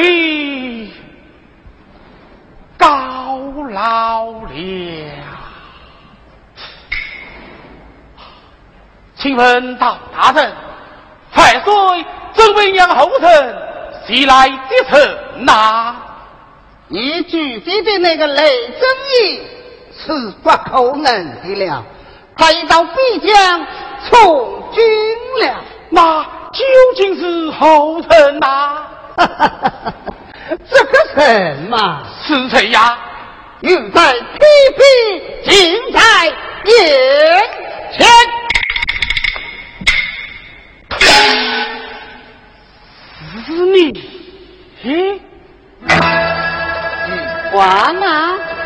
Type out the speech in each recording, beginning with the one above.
必高老了。请问道大人，太岁准备让后臣袭来的城哪？你举起的那个雷正义是不可能的了，他已到飞将从军了。那究竟是后臣哪？这个什嘛是谁呀？欲在皮皮，尽在眼前。是你？嘿，完了。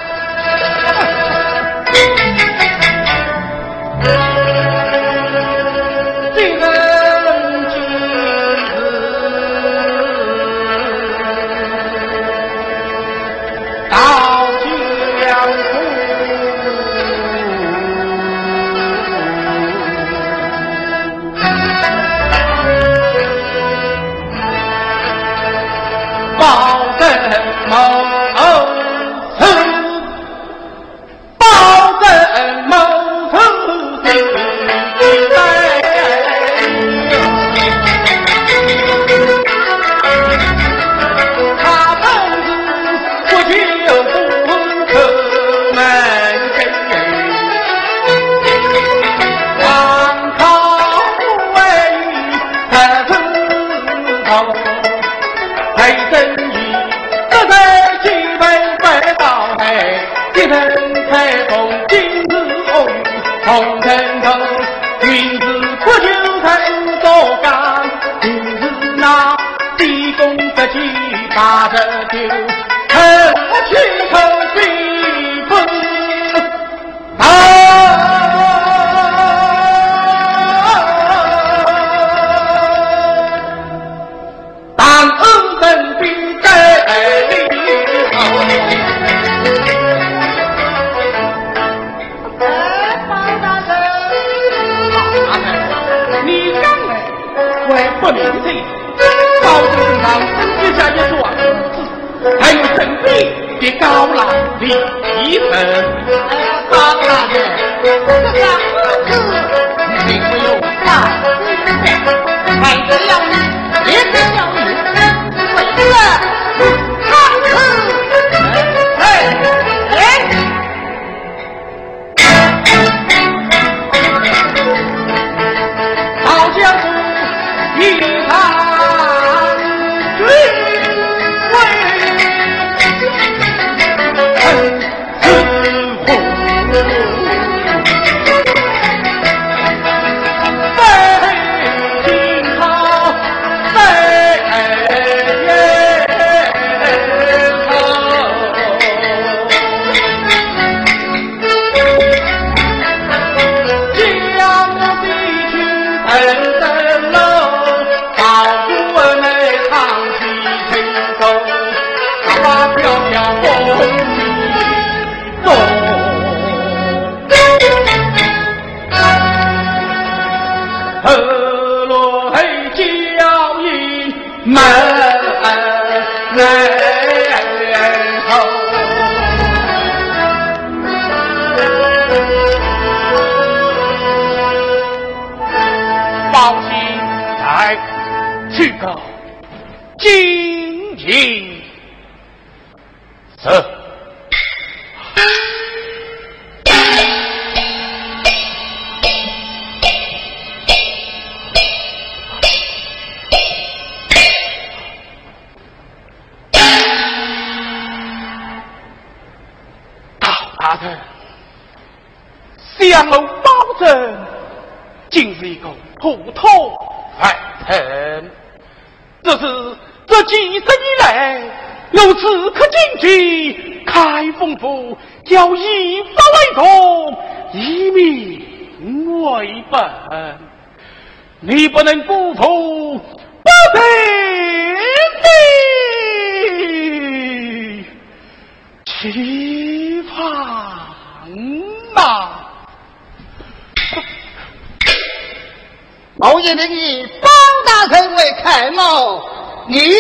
我也令以方大臣为楷模，你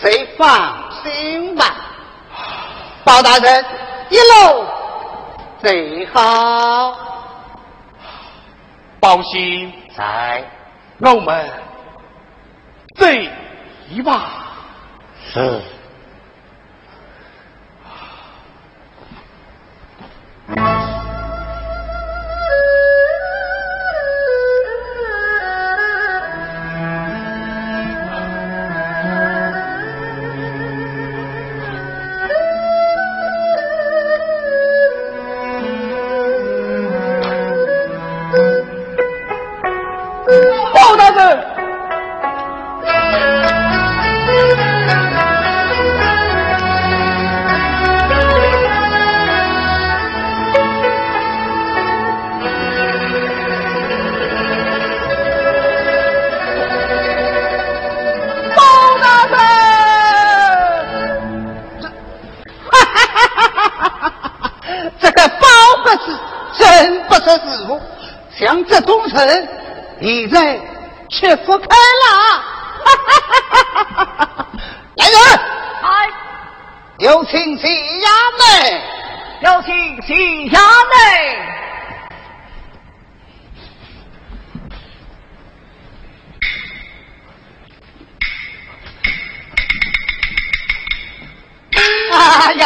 谁放心吧，包大人一路最好。包心在，我们醉一把。是。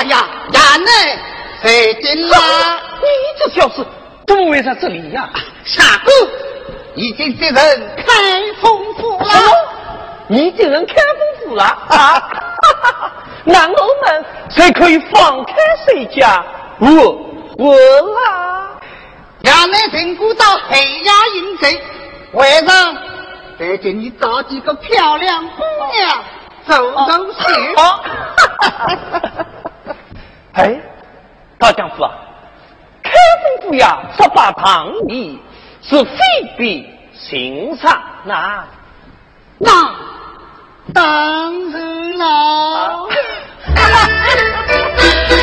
呀呀，衙内，谁进来？你这小子怎么会在这里呀？傻狗！已经接人开封府了，你接人开封府了啊！那我们才可以放开谁家？我我啦！衙内评估到黑压营贼，晚上再给你找几个漂亮姑娘走走 秀。哎，大丈夫啊，开封府衙，十八堂里。是非比寻常，那那当然了。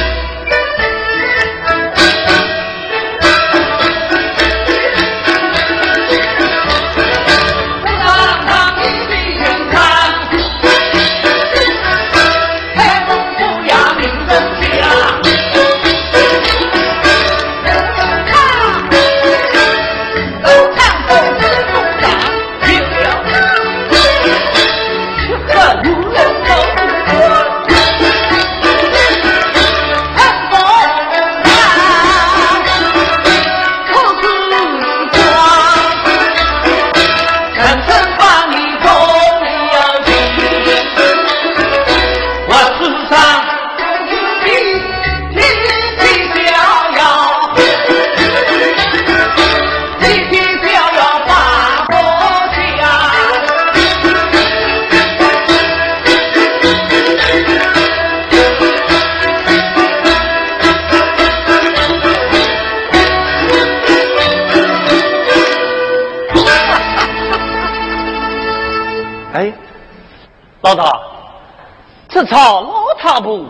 这场老太婆，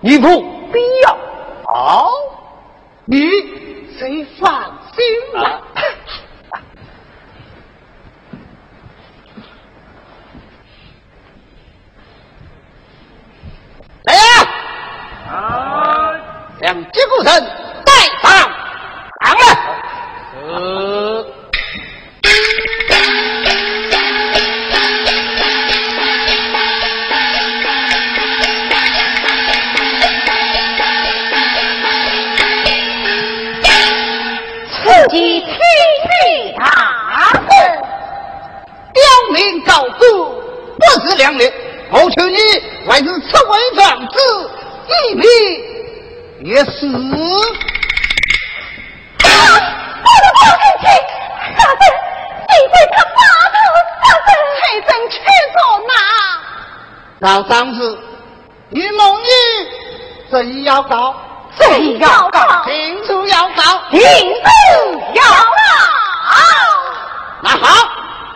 你不必要哦！你谁放心了？来呀！啊！将吉古城带上，来！呃。不是良人，我求你还是此位长子一命也死。大人，你为他？老张子，你梦女怎要告？怎要告？听主要告。听主要告。那好，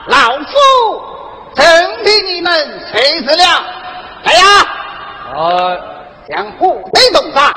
老夫真替你们锤死了。来呀！呃，将虎背洞杀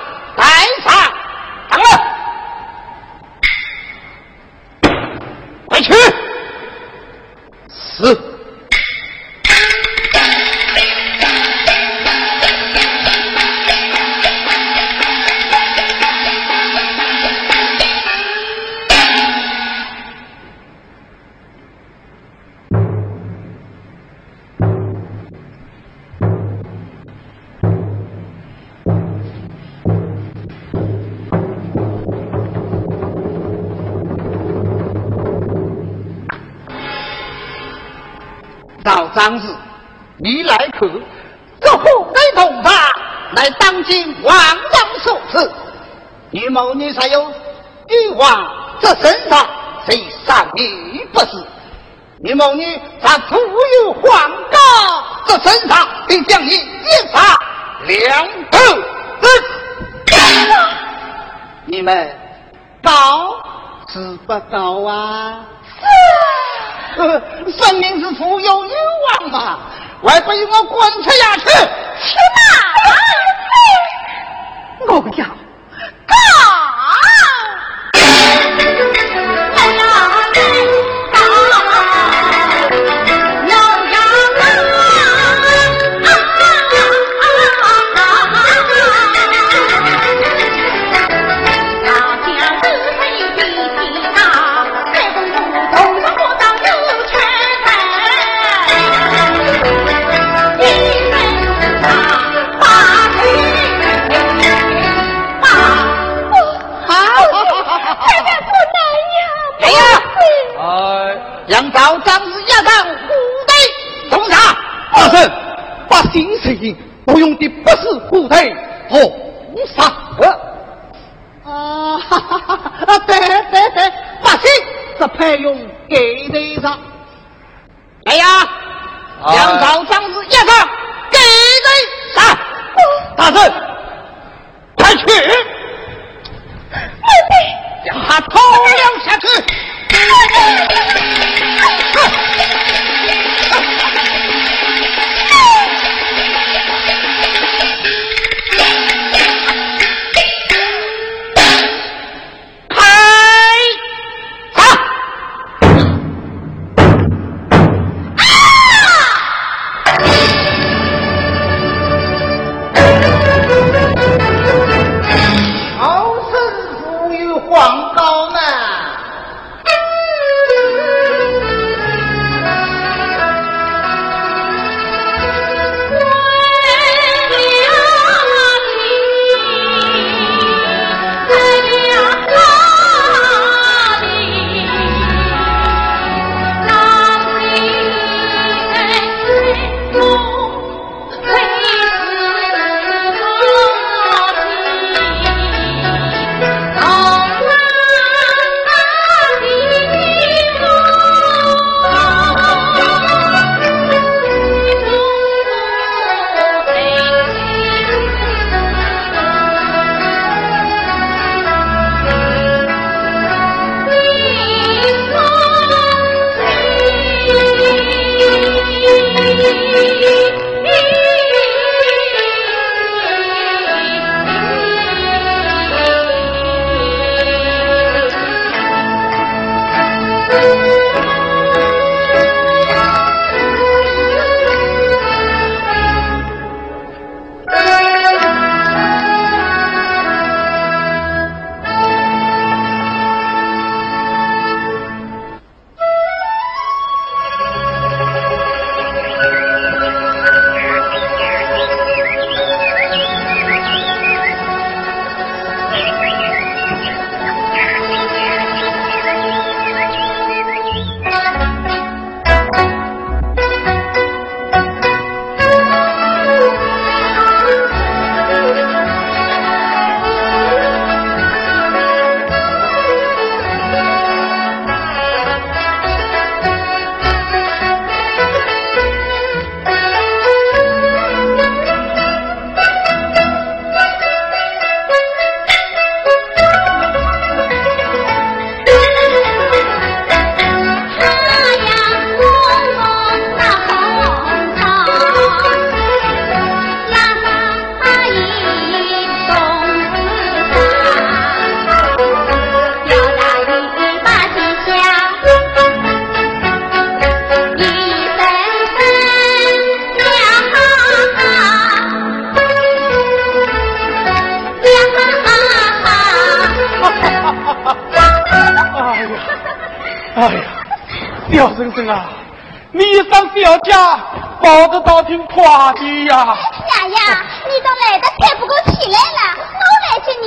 老挺夸你呀。雅雅你都来的喘不过气来了我来接你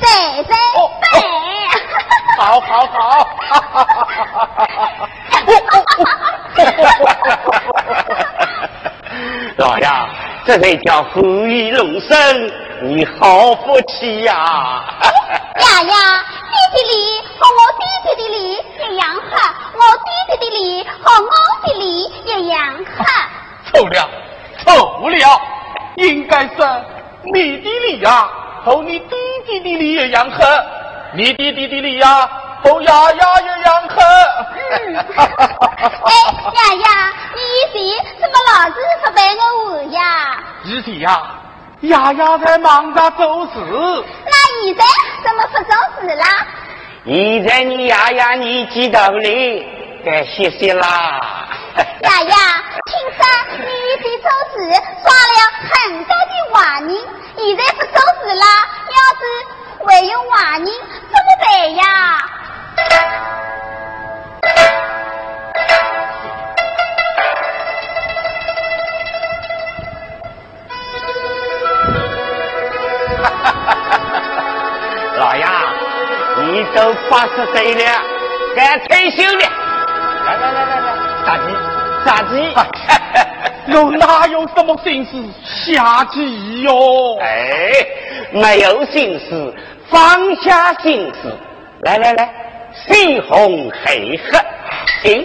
飞飞好好好。老杨这才叫福音龙生你好福气呀。雅雅谢谢你样黑，你弟弟的里呀和丫丫一样黑。哎，丫丫，你以前怎么老是不陪我玩呀？以前呀，丫丫在忙着做事。那现在怎么不做事啦？现在你丫丫年纪大了，该歇歇啦。丫丫，听说你以前做事耍了很多的坏人，现在不做事啦，要是还有坏人怎么办呀？老爷，你都八十岁了，该退休了。来来来来来，杀鸡，杀鸡！我哪有什么心思下棋哟？哎，没有心思，放下心思。来来来，西红黑黑，请。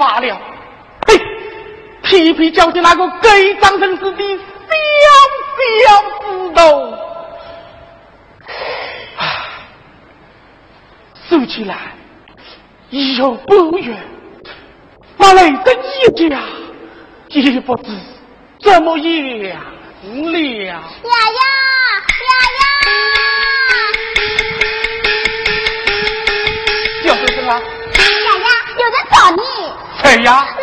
罢了。嘿，皮皮叫起那个给张成子的小小子头，说起来又不远，把雷震一家也不知怎么样了。呀呀呀呀！哎呀？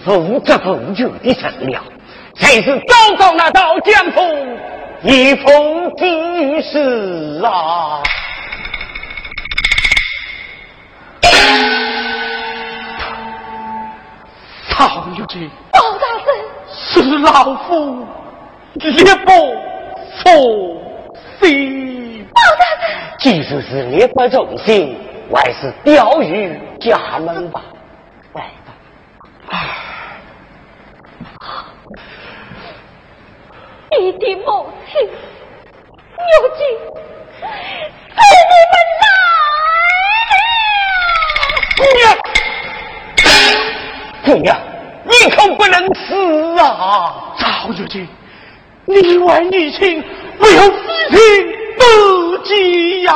你是负责奉救的善良，才是找到那道江风一封地事啊！曹玉姐，包大人，是老夫烈不从心。包大人，即使是烈不从心，还是钓鱼家门吧。来吧。你的母亲，如今是你们来了。姑娘，你可不能死啊！赵月姐，你外女亲，为何非亲不及呀？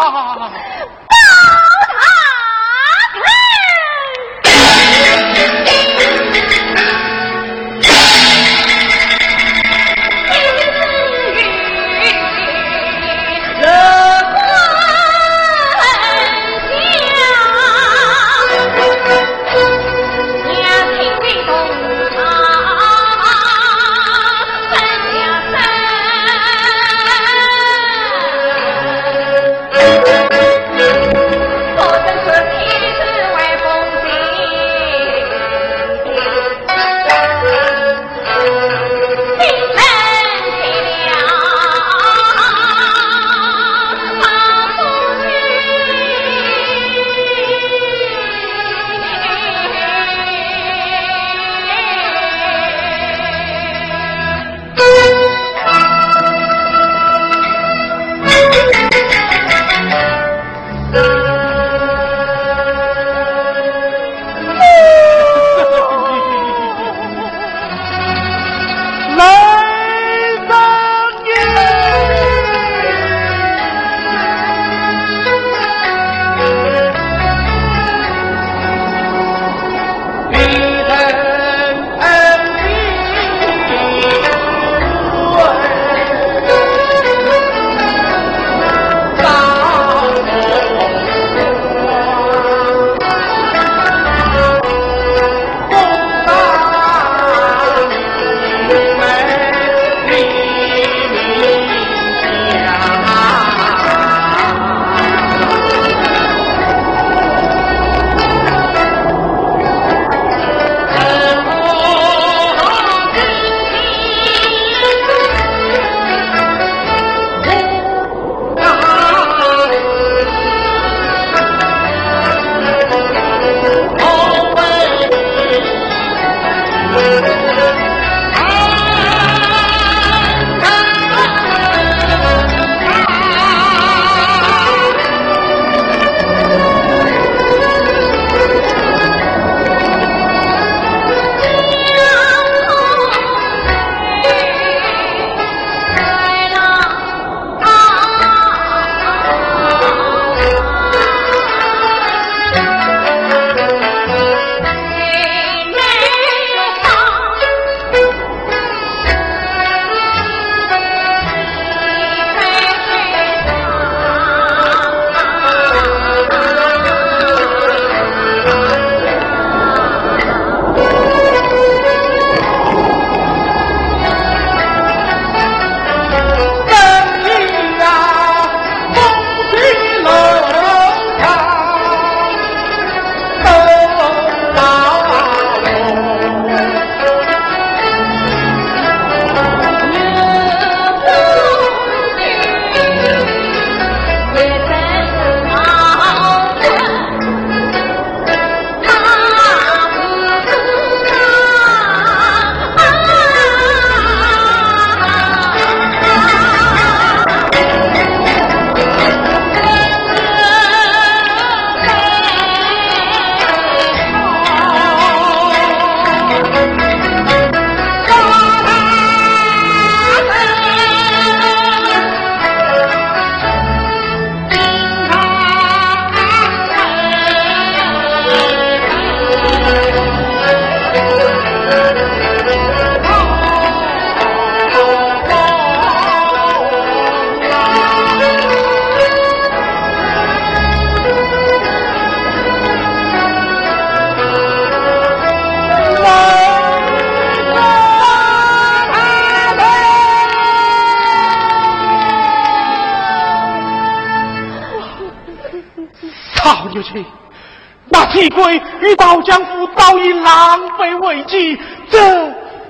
刀江湖早已狼狈为己，这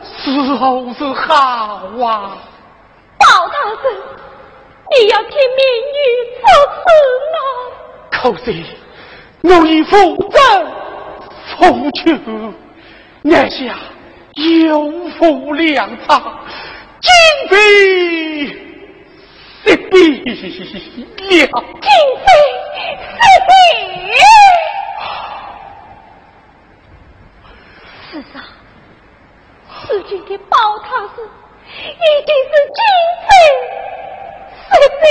时候是好啊！包大人，你要替民女做事吗？可是我已负责付出，眼下有负粮草，今非失必了。今非失必。世上，此间的宝塔寺一定是今非失必。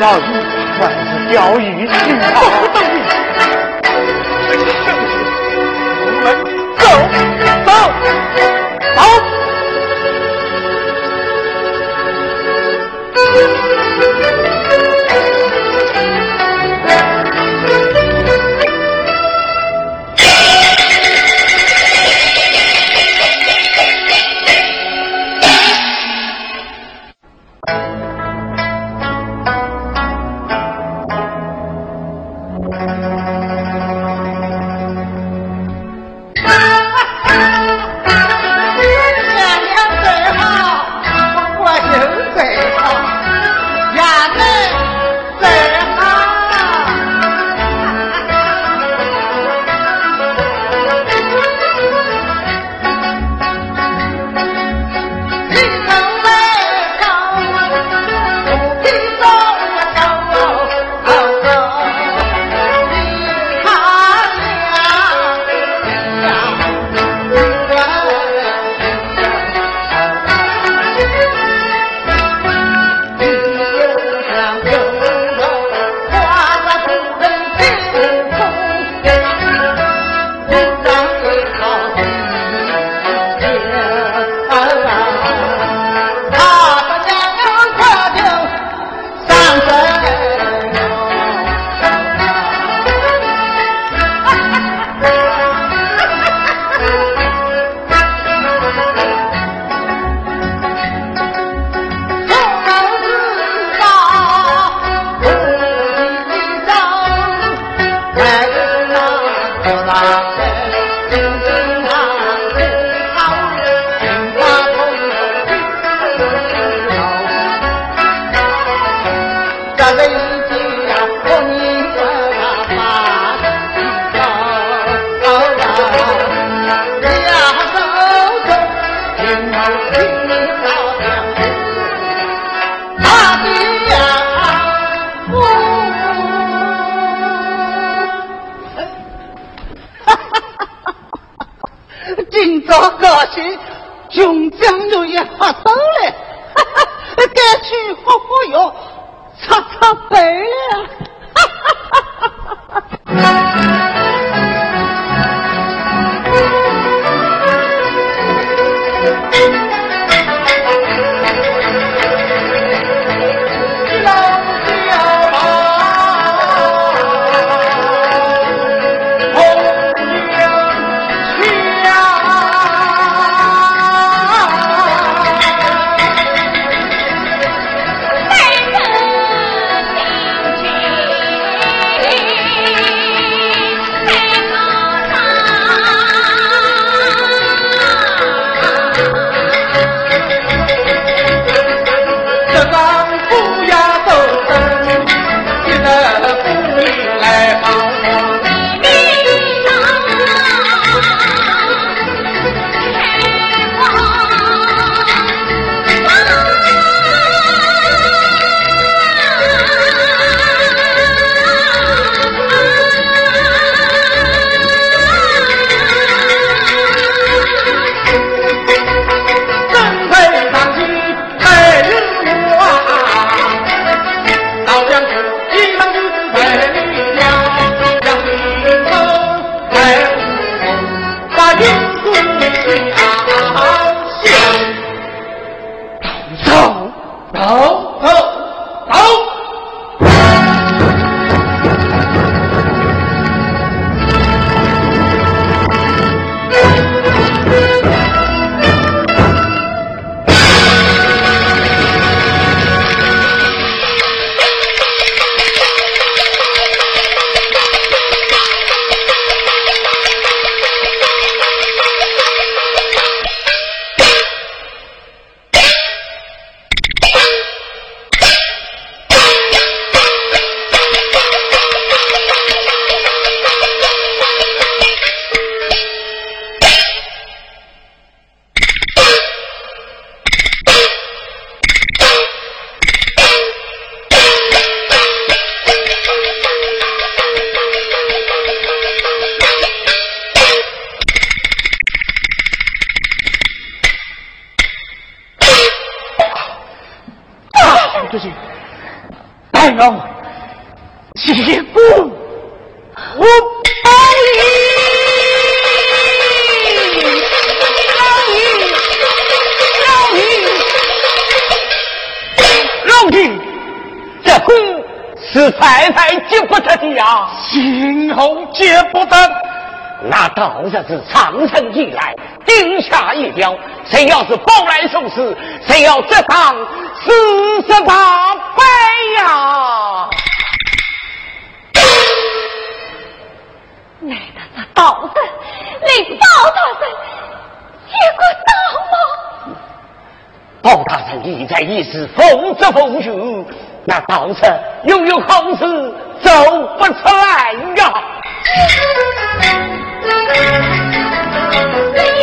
老夫万岁。要与去啊！就是大走几步我包你。老弟这婚是太太解不得的呀心红解不得那倒下是长城以来定下一标谁要是包来送死谁要这当四十八百呀！来到这道人，令包大人结果到吗？包大人意在一时风着风雨，那道士又有好事走不出来呀！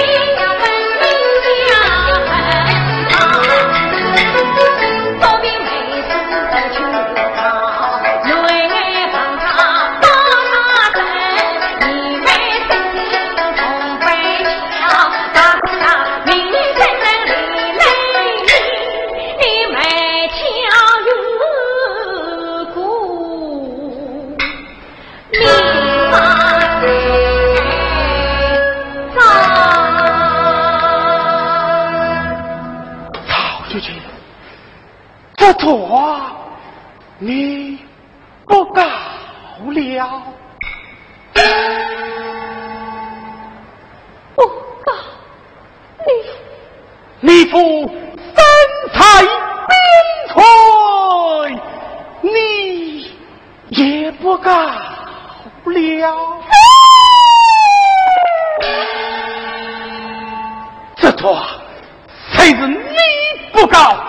这错你不告了，不告你，你不身在边陲，你也不告了，不高？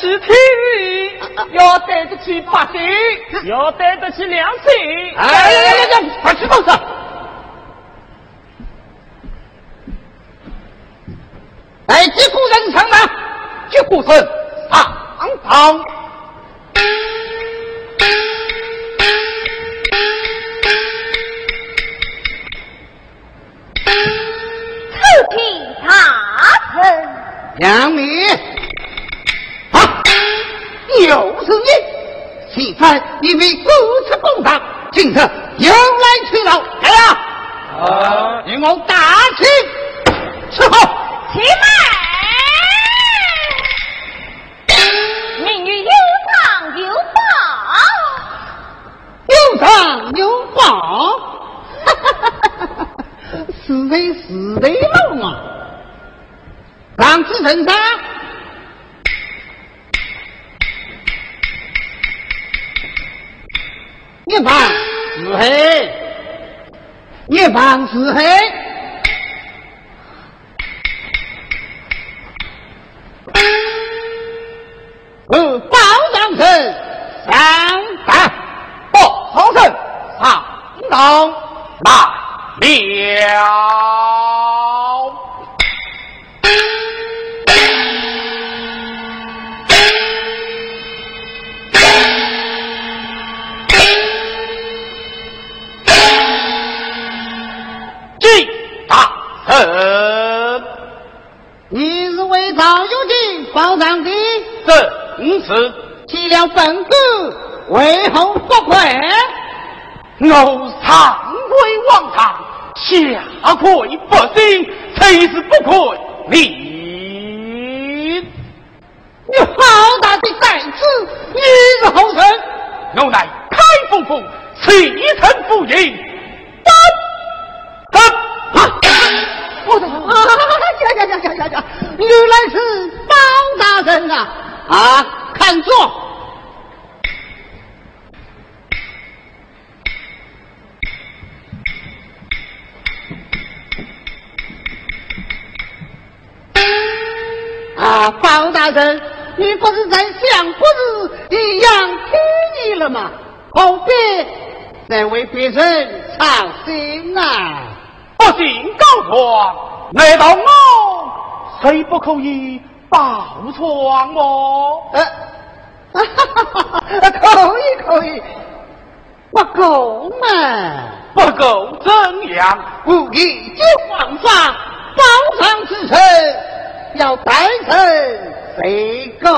起听。要对得起百姓，要对得起良心。哎呀呀呀呀！快去报上！哎，击鼓人上马，击鼓声上堂。启禀大臣，杨堂，今一旁是黑。呃，包上臣上当，包上臣上当那了。金报上的？正是。岂料本官为后不愧？我上归王堂，下跪百姓，谁是不愧你？你好大的胆子！你是后生，我乃开封府西城府尹。登登，我的啊呀呀呀呀呀呀！原来是包大人啊！啊，看座。啊，包大人，你不是在想不是一样听你了吗？何必再为别人操心啊？不信告状，难道我谁不可以报床么？呃，哈哈哈哈可以可以，不够嘛？不够怎样？无一就皇上包上之臣，要代臣谁够？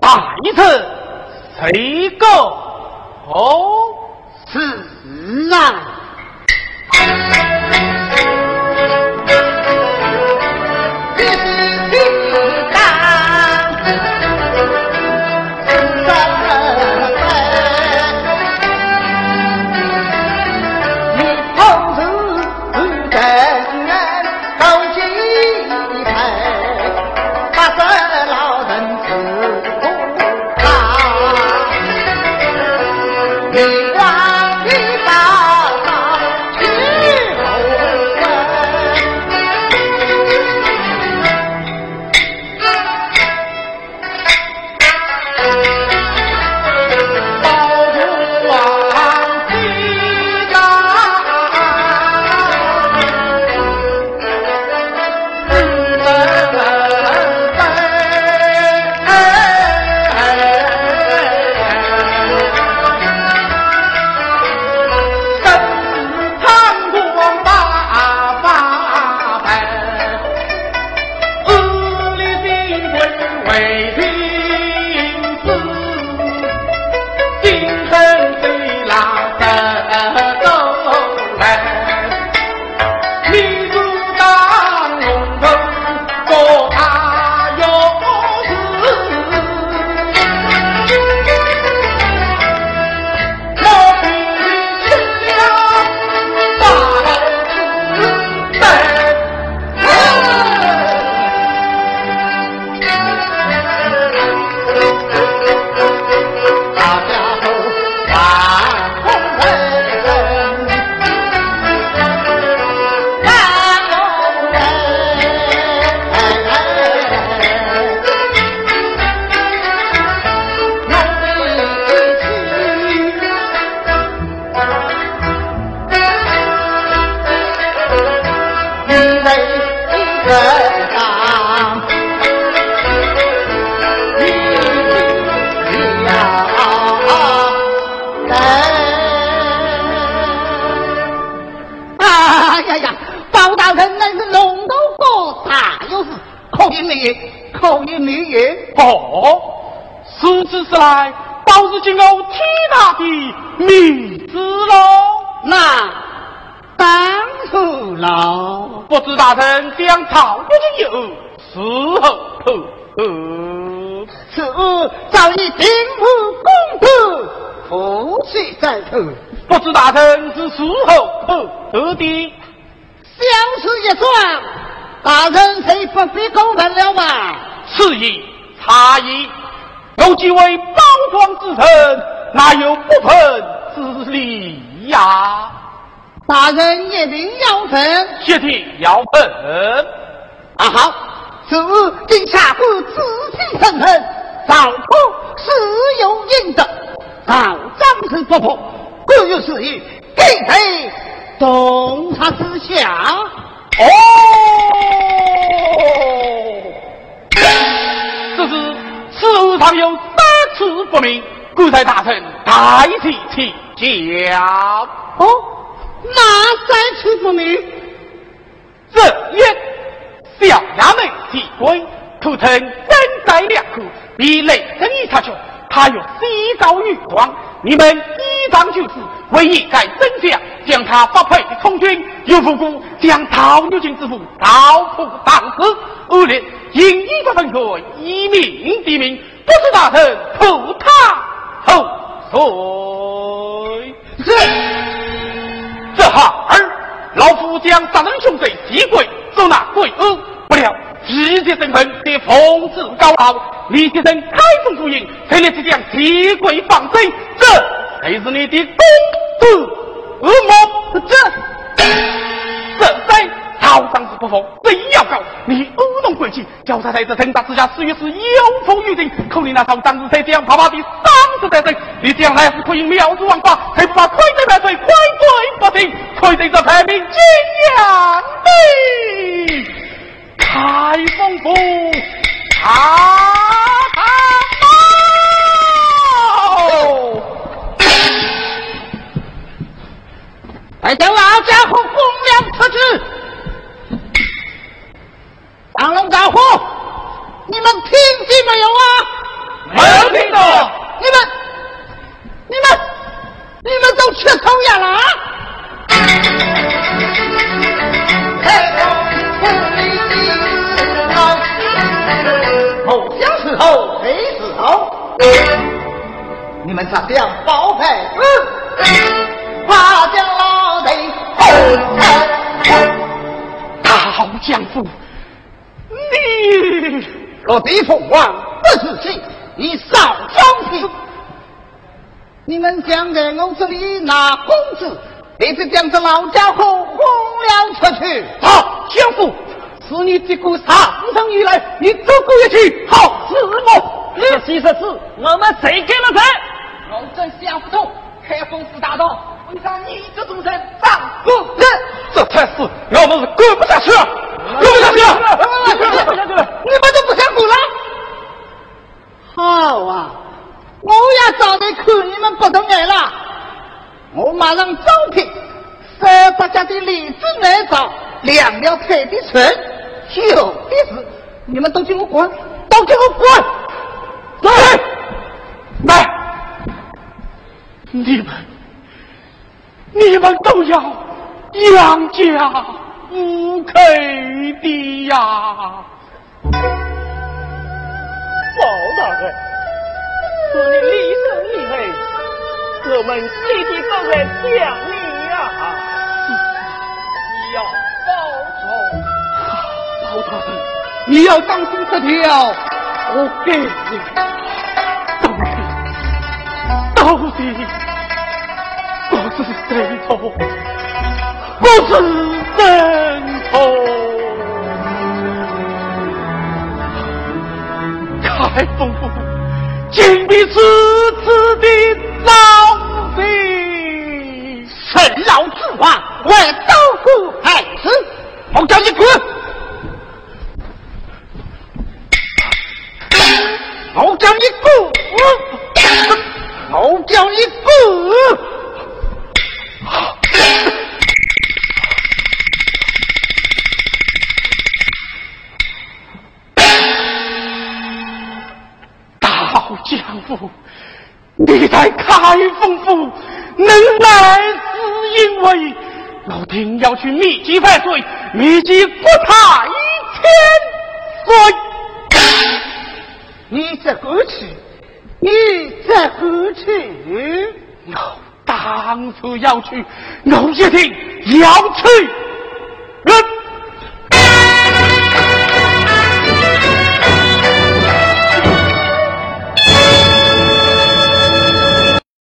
代臣谁够？是啊。下官仔细审问，赵普是有应得，赵张是不破，各有此意，给谁洞察之下？哦，这是此物上有三次不明，故在大臣代替请教。哦，哪三次不明？这一小衙门提官，口称真在两口，比雷神一查出。他有西招女皇，你们依仗就是唯一该真相，将他发配充军，又不顾将陶牛军之父刀破当时，恶劣因依法分开，以命抵命，不知大臣图他后谁？是这哈儿，老夫将杀人凶贼击跪，收纳鬼恶，不料。直接身份的风姿高傲，李先生开封府营，才立即将铁轨放生，这才是你的公子恶魔。这这在朝上是不服，非要告你恶弄诡计，叫他在这陈大之下，死于是有负于人。可你那朝张子才这样啪啪的丧死在身，你这样来是可以妙子王法，才不怕亏罪万岁，亏罪不停，亏罪这排名金阳的。太丰富，啊来将老家伙公粮出去！张龙大虎，你们听见没有啊？你们咋这样包配？怕将老贼大将军，你落地凤凰不自信，你少装逼！你们想在我这里拿工资，立即将这老家伙轰了出去！好，将军。是你这个上上以来，你走过一去，好是我。这几十四，我们谁给了谁？我真想不通，开封府大道，为啥你这种人当不人？这才是我们是滚不下去了，滚不下去了，滚不下去了，你们都不想滚了？好啊，我也早得看你们不懂眼了，我马上招聘三百家的李子来找两条腿的船。有的是，你们都给我滚，都给我滚！来，来，你们，你们都要养家不口的呀！包大人，说你厉声厉害，我们弟弟都在想你呀！你要报仇。老大人，你要当心这条，我给你。到底，到底，我是谁错？我是谁错？开封府，请你此次的老贼，趁老之王，我刀骨害死，我叫你滚！老丁要去密集犯罪，密集国泰千岁。你在何处？你在何处？我当初要去，我一定要去。